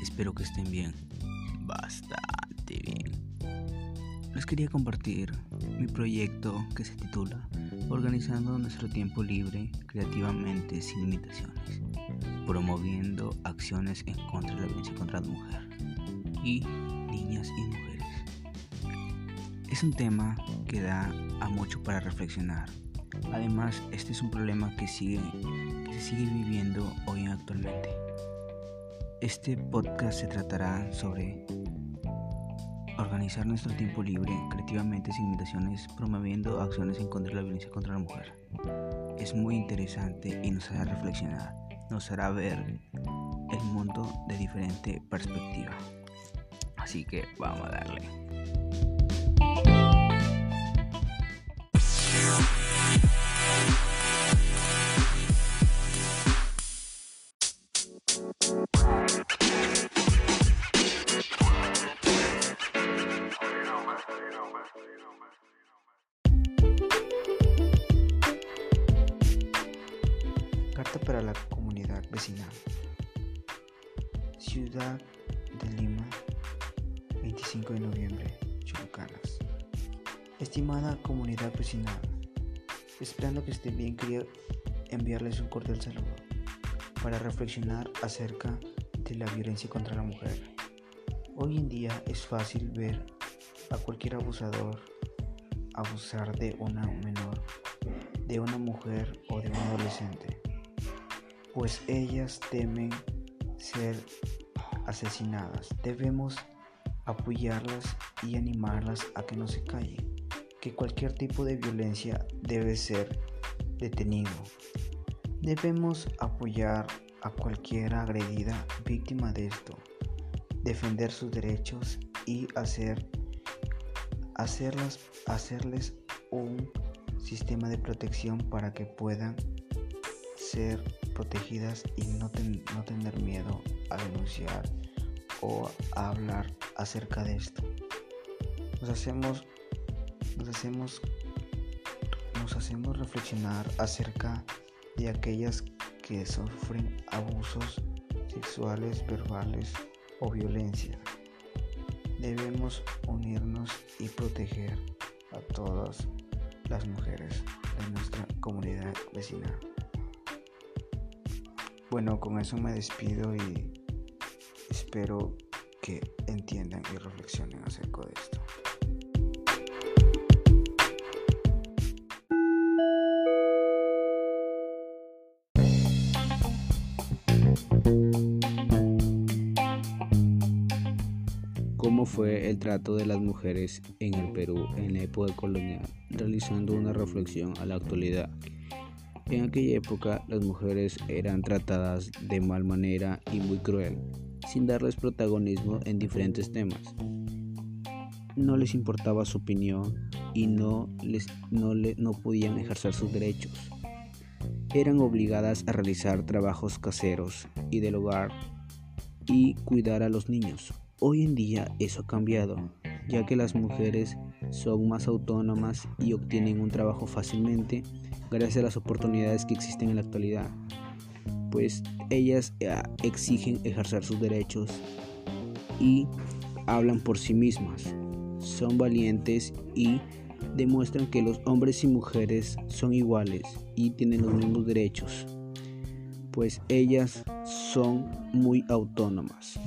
Espero que estén bien, bastante bien. Les quería compartir mi proyecto que se titula Organizando nuestro tiempo libre creativamente sin limitaciones, promoviendo acciones en contra de la violencia contra la mujer y niñas y mujeres. Es un tema que da a mucho para reflexionar. Además, este es un problema que sigue que se sigue viviendo hoy actualmente. Este podcast se tratará sobre organizar nuestro tiempo libre creativamente sin limitaciones, promoviendo acciones en contra de la violencia contra la mujer. Es muy interesante y nos hará reflexionar, nos hará ver el mundo de diferente perspectiva. Así que vamos a darle. Carta para la comunidad vecinal. Ciudad de Lima, 25 de noviembre, Chulucanas. Estimada comunidad vecinal, esperando que estén bien, quería enviarles un cordial saludo para reflexionar acerca de la violencia contra la mujer. Hoy en día es fácil ver a cualquier abusador abusar de una menor, de una mujer o de un adolescente pues ellas temen ser asesinadas. Debemos apoyarlas y animarlas a que no se callen, que cualquier tipo de violencia debe ser detenido. Debemos apoyar a cualquier agredida víctima de esto, defender sus derechos y hacer, hacerlas, hacerles un sistema de protección para que puedan ser protegidas y no, no tener miedo a denunciar o a hablar acerca de esto. Nos hacemos, nos hacemos, nos hacemos reflexionar acerca de aquellas que sufren abusos sexuales, verbales o violencia. Debemos unirnos y proteger a todas las mujeres de nuestra comunidad vecinal. Bueno, con eso me despido y espero que entiendan y reflexionen acerca de esto. ¿Cómo fue el trato de las mujeres en el Perú en la época colonial? Realizando una reflexión a la actualidad. En aquella época las mujeres eran tratadas de mal manera y muy cruel, sin darles protagonismo en diferentes temas. No les importaba su opinión y no, les, no, no podían ejercer sus derechos. Eran obligadas a realizar trabajos caseros y del hogar y cuidar a los niños. Hoy en día eso ha cambiado, ya que las mujeres son más autónomas y obtienen un trabajo fácilmente gracias a las oportunidades que existen en la actualidad, pues ellas eh, exigen ejercer sus derechos y hablan por sí mismas, son valientes y demuestran que los hombres y mujeres son iguales y tienen los mismos derechos, pues ellas son muy autónomas.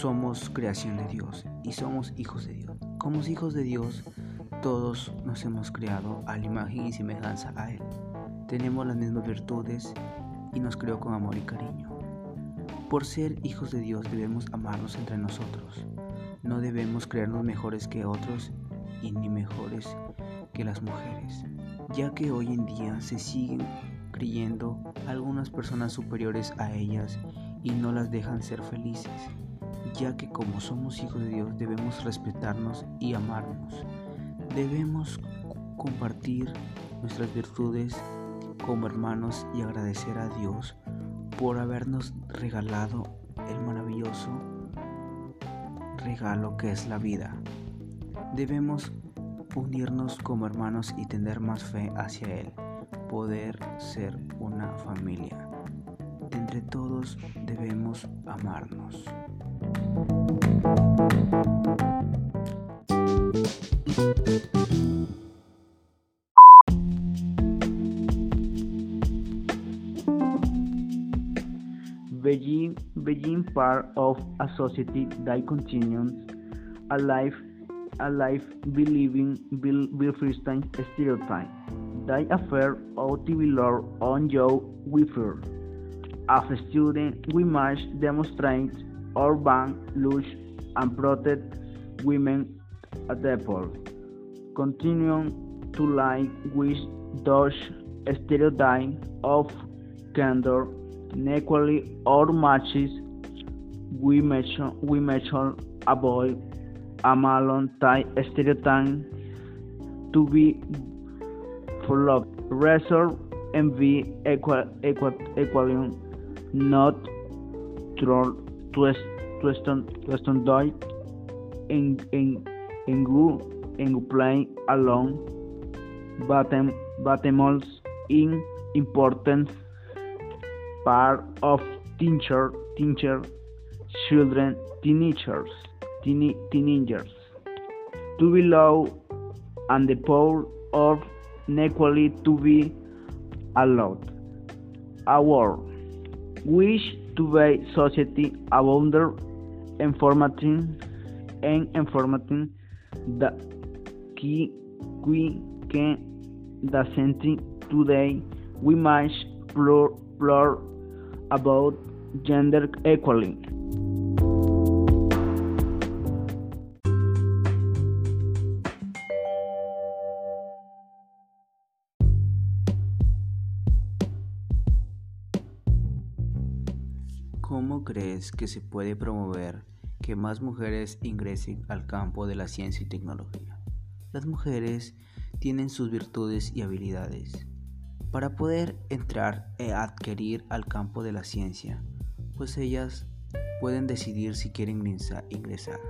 Somos creación de Dios y somos hijos de Dios. Como hijos de Dios, todos nos hemos creado a la imagen y semejanza a Él. Tenemos las mismas virtudes y nos creó con amor y cariño. Por ser hijos de Dios debemos amarnos entre nosotros. No debemos creernos mejores que otros y ni mejores que las mujeres, ya que hoy en día se siguen creyendo algunas personas superiores a ellas y no las dejan ser felices, ya que como somos hijos de Dios debemos respetarnos y amarnos. Debemos compartir nuestras virtudes como hermanos y agradecer a Dios por habernos regalado el maravilloso regalo que es la vida. Debemos unirnos como hermanos y tener más fe hacia Él, poder ser una familia. entre todos debemos amarnos. Being, being part of a society that continues a life, a life believing Wilfristein stereotype. That affair to be learned on Joe Wiffer. As a student, we must demonstrate our ban, lush, and protect women at the pole. Continuing to like with those stereotypes of candor inequality or matches we measure we measure avoid a malon type stereotype to be full of reserve and be equal equal equally not to to to standard in in in go in play alone but but in importance part of teacher, teacher, children, teenagers, teen, teenagers, to be low and the power of inequality to be allowed. Our wish to be society abounder informating and informating the key we can the today we must explore about gender equality. ¿Cómo crees que se puede promover que más mujeres ingresen al campo de la ciencia y tecnología? Las mujeres tienen sus virtudes y habilidades, para poder entrar e adquirir al campo de la ciencia, pues ellas pueden decidir si quieren ingresar,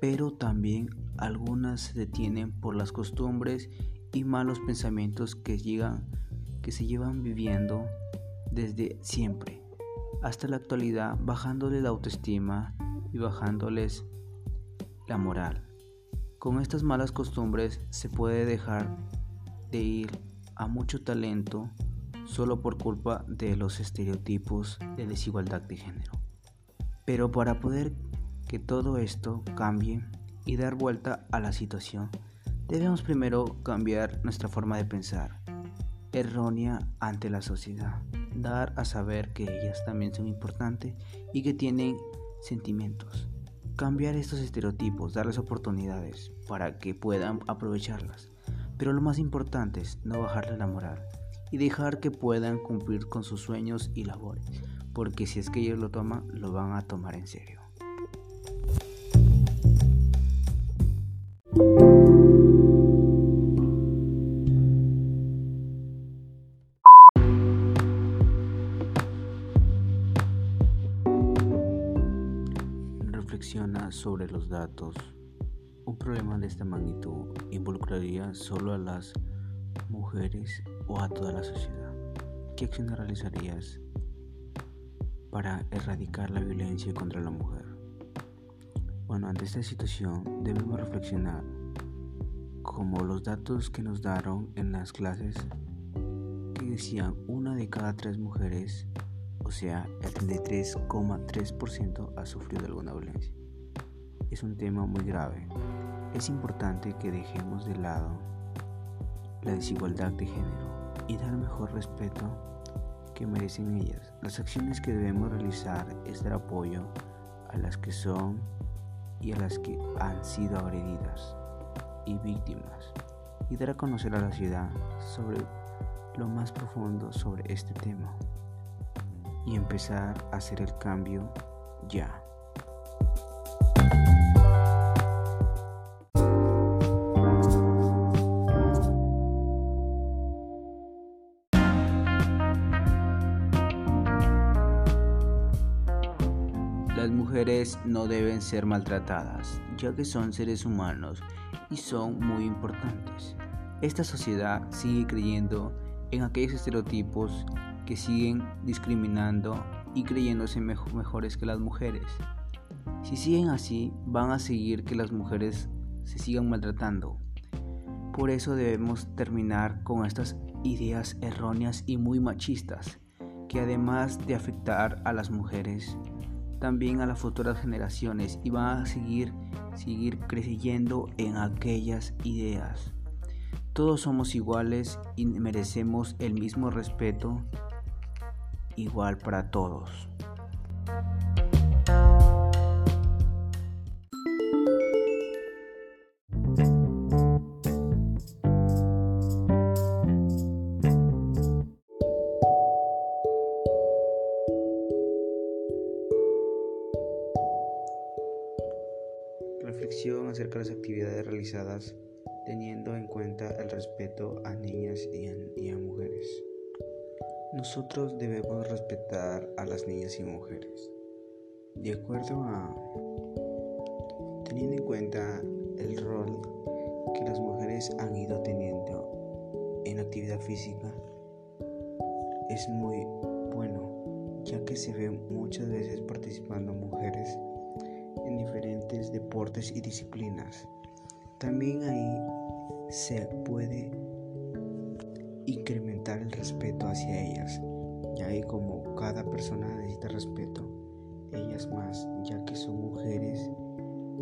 pero también algunas se detienen por las costumbres y malos pensamientos que, llegan, que se llevan viviendo desde siempre. Hasta la actualidad, bajándole la autoestima y bajándoles la moral. Con estas malas costumbres se puede dejar de ir a mucho talento solo por culpa de los estereotipos de desigualdad de género. Pero para poder que todo esto cambie y dar vuelta a la situación, debemos primero cambiar nuestra forma de pensar, errónea ante la sociedad, dar a saber que ellas también son importantes y que tienen sentimientos. Cambiar estos estereotipos, darles oportunidades para que puedan aprovecharlas pero lo más importante es no bajarle la moral y dejar que puedan cumplir con sus sueños y labores, porque si es que ellos lo toman, lo van a tomar en serio. Reflexiona sobre los datos un problema de esta magnitud involucraría solo a las mujeres o a toda la sociedad. ¿Qué acciones realizarías para erradicar la violencia contra la mujer? Bueno, ante esta situación debemos reflexionar como los datos que nos dieron en las clases que decían una de cada tres mujeres, o sea, el 33,3% ha sufrido alguna violencia es un tema muy grave. Es importante que dejemos de lado la desigualdad de género y dar mejor respeto que merecen ellas. Las acciones que debemos realizar es dar apoyo a las que son y a las que han sido agredidas y víctimas y dar a conocer a la ciudad sobre lo más profundo sobre este tema y empezar a hacer el cambio ya. Las mujeres no deben ser maltratadas, ya que son seres humanos y son muy importantes. Esta sociedad sigue creyendo en aquellos estereotipos que siguen discriminando y creyéndose mejores que las mujeres. Si siguen así, van a seguir que las mujeres se sigan maltratando. Por eso debemos terminar con estas ideas erróneas y muy machistas, que además de afectar a las mujeres, también a las futuras generaciones y van a seguir, seguir creyendo en aquellas ideas. Todos somos iguales y merecemos el mismo respeto igual para todos. Y mujeres. De acuerdo a teniendo en cuenta el rol que las mujeres han ido teniendo en actividad física es muy bueno ya que se ve muchas veces participando mujeres en diferentes deportes y disciplinas. También ahí se puede incrementar el respeto hacia ellas, ya que como cada persona necesita respeto, ellas más, ya que son mujeres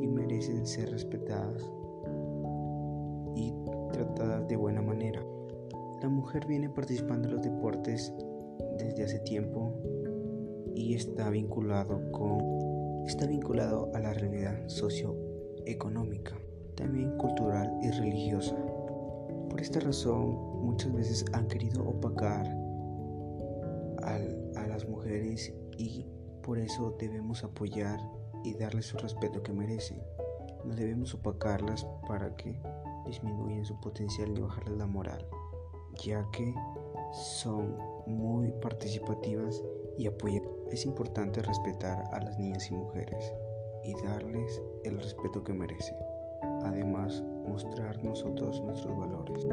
y merecen ser respetadas y tratadas de buena manera. La mujer viene participando en los deportes desde hace tiempo y está vinculado con está vinculado a la realidad socioeconómica también cultural y religiosa. Por esta razón, muchas veces han querido opacar a las mujeres y por eso debemos apoyar y darles su respeto que merecen. No debemos opacarlas para que disminuyan su potencial y bajarles la moral, ya que son muy participativas y apoyan. Es importante respetar a las niñas y mujeres y darles el respeto que merecen además mostrar nosotros nuestros valores.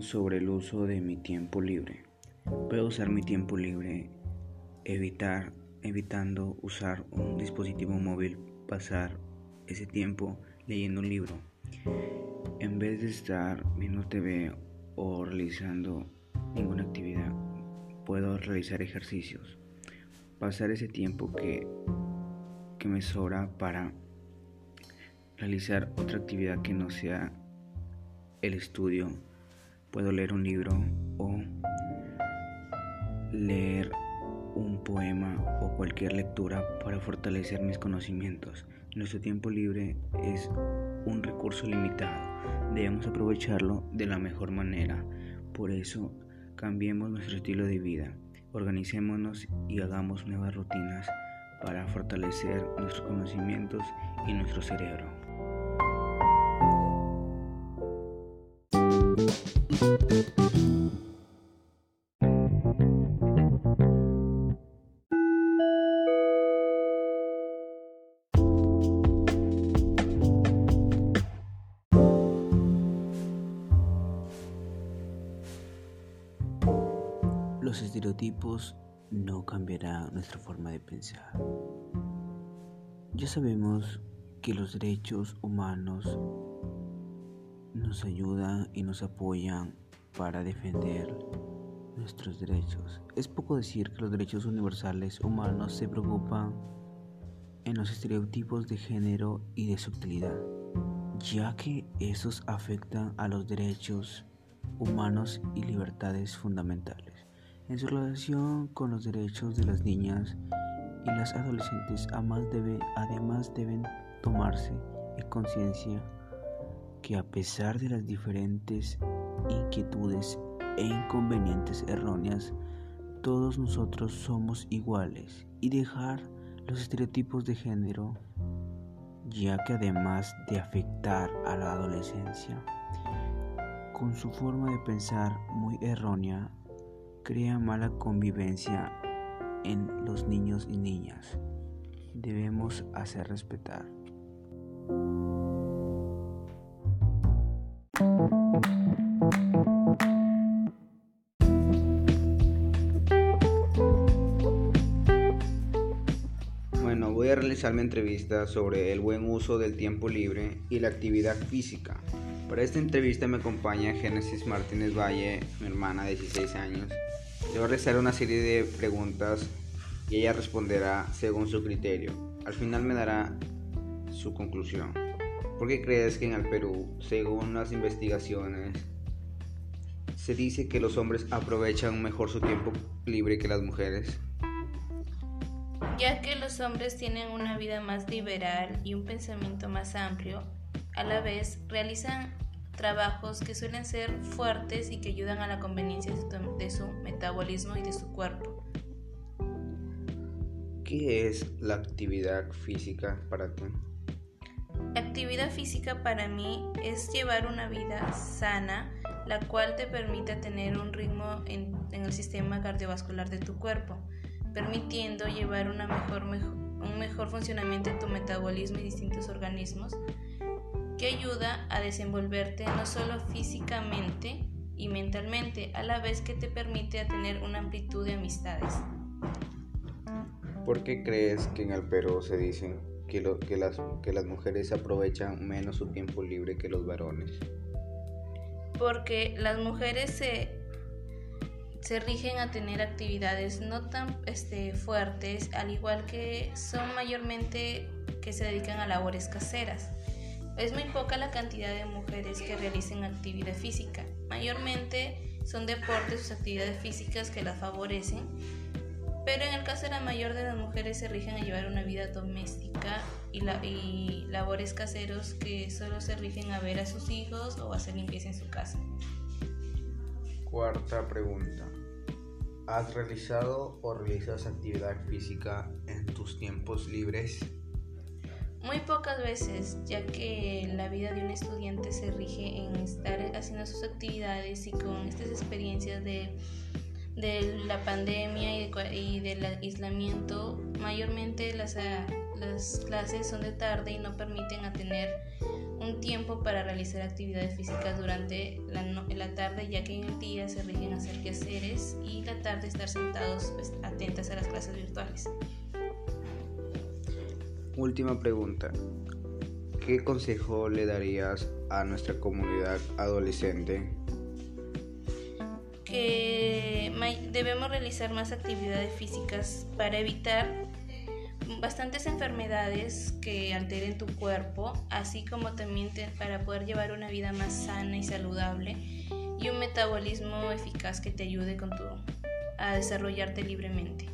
Sobre el uso de mi tiempo libre. Puedo usar mi tiempo libre, evitando usar un dispositivo móvil, pasar ese tiempo leyendo un libro, en vez de estar viendo TV o realizando ninguna actividad, puedo realizar ejercicios, pasar ese tiempo que me sobra para realizar otra actividad que no sea el estudio, puedo leer un libro o leer un poema o cualquier lectura para fortalecer mis conocimientos. Nuestro tiempo libre es un recurso limitado. Debemos aprovecharlo de la mejor manera. Por eso, cambiemos nuestro estilo de vida, organicémonos y hagamos nuevas rutinas para fortalecer nuestros conocimientos y nuestro cerebro. Los estereotipos no cambiarán nuestra forma de pensar. Ya sabemos que los derechos humanos nos ayudan y nos apoyan para defender nuestros derechos. Es poco decir que los derechos universales humanos se preocupan en los estereotipos de género y de subtilidad, ya que esos afectan a los derechos humanos y libertades fundamentales. En su relación con los derechos de las niñas y las adolescentes, además deben tomarse en conciencia que a pesar de las diferentes inquietudes e inconvenientes erróneas, todos nosotros somos iguales y dejar los estereotipos de género, ya que además de afectar a la adolescencia, con su forma de pensar muy errónea, crea mala convivencia en los niños y niñas. Debemos hacer respetar. Bueno, voy a realizar mi entrevista sobre el buen uso del tiempo libre y la actividad física. Para esta entrevista me acompaña Génesis Martínez Valle, mi hermana de 16 años. Le voy a realizar una serie de preguntas y ella responderá según su criterio. Al final me dará su conclusión. ¿Por qué crees que en el Perú, según las investigaciones, se dice que los hombres aprovechan mejor su tiempo libre que las mujeres? Ya que los hombres tienen una vida más liberal y un pensamiento más amplio, a la vez realizan trabajos que suelen ser fuertes y que ayudan a la conveniencia de su metabolismo y de su cuerpo. ¿Qué es la actividad física para ti? Actividad física para mí es llevar una vida sana, la cual te permite tener un ritmo en, el sistema cardiovascular de tu cuerpo, permitiendo llevar una mejor, un mejor funcionamiento en tu metabolismo y distintos organismos, que ayuda a desenvolverte no solo físicamente y mentalmente, a la vez que te permite tener una amplitud de amistades. ¿Por qué crees que en el Perú se dicen que, que, las, que las mujeres aprovechan menos su tiempo libre que los varones? Porque las mujeres se, se rigen a tener actividades no tan este, fuertes, al igual que son mayormente que se dedican a labores caseras. Es muy poca la cantidad de mujeres que realicen actividad física. Mayormente son deportes o actividades físicas que las favorecen pero en el caso de la mayor de las mujeres se rigen a llevar una vida doméstica y, y labores caseros que solo se rigen a ver a sus hijos o a hacer limpieza en su casa. Cuarta pregunta. ¿Has realizado o realizas actividad física en tus tiempos libres? Muy pocas veces, ya que la vida de un estudiante se rige en estar haciendo sus actividades y con estas experiencias de de la pandemia y, del aislamiento, mayormente las, ah, las clases son de tarde y no permiten a tener un tiempo para realizar actividades físicas durante la, la, tarde, ya que en el día se rigen hacer quehaceres y la tarde estar sentados pues, atentas a las clases virtuales. Última pregunta. ¿Qué consejo le darías a nuestra comunidad adolescente debemos realizar más actividades físicas para evitar bastantes enfermedades que alteren tu cuerpo, así como también para poder llevar una vida más sana y saludable y un metabolismo eficaz que te ayude con tu, a desarrollarte libremente.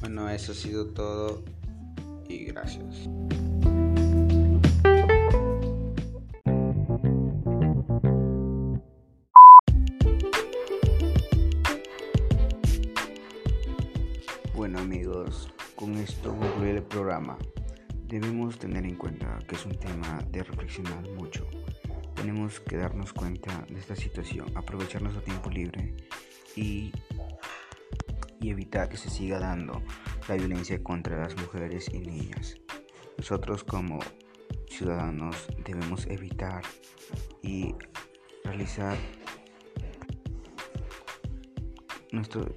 Bueno, eso ha sido todo y gracias. Bueno amigos, con esto concluye el programa. Debemos tener en cuenta que es un tema de reflexionar mucho. Tenemos que darnos cuenta de esta situación, aprovechar nuestro tiempo libre y, y evitar que se siga dando la violencia contra las mujeres y niñas. Nosotros como ciudadanos debemos evitar y realizar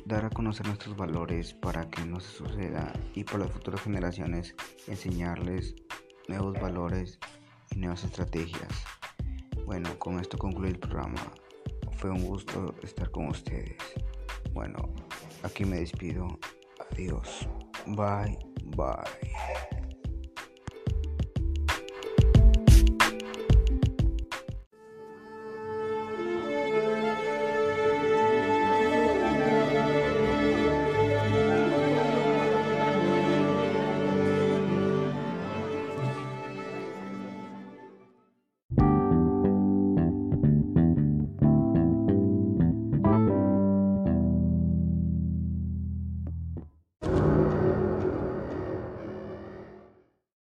dar a conocer nuestros valores para que no se suceda y para las futuras generaciones enseñarles nuevos valores y nuevas estrategias. Bueno, con esto concluye el programa. Fue un gusto estar con ustedes. Bueno, aquí me despido. Adiós. Bye, bye.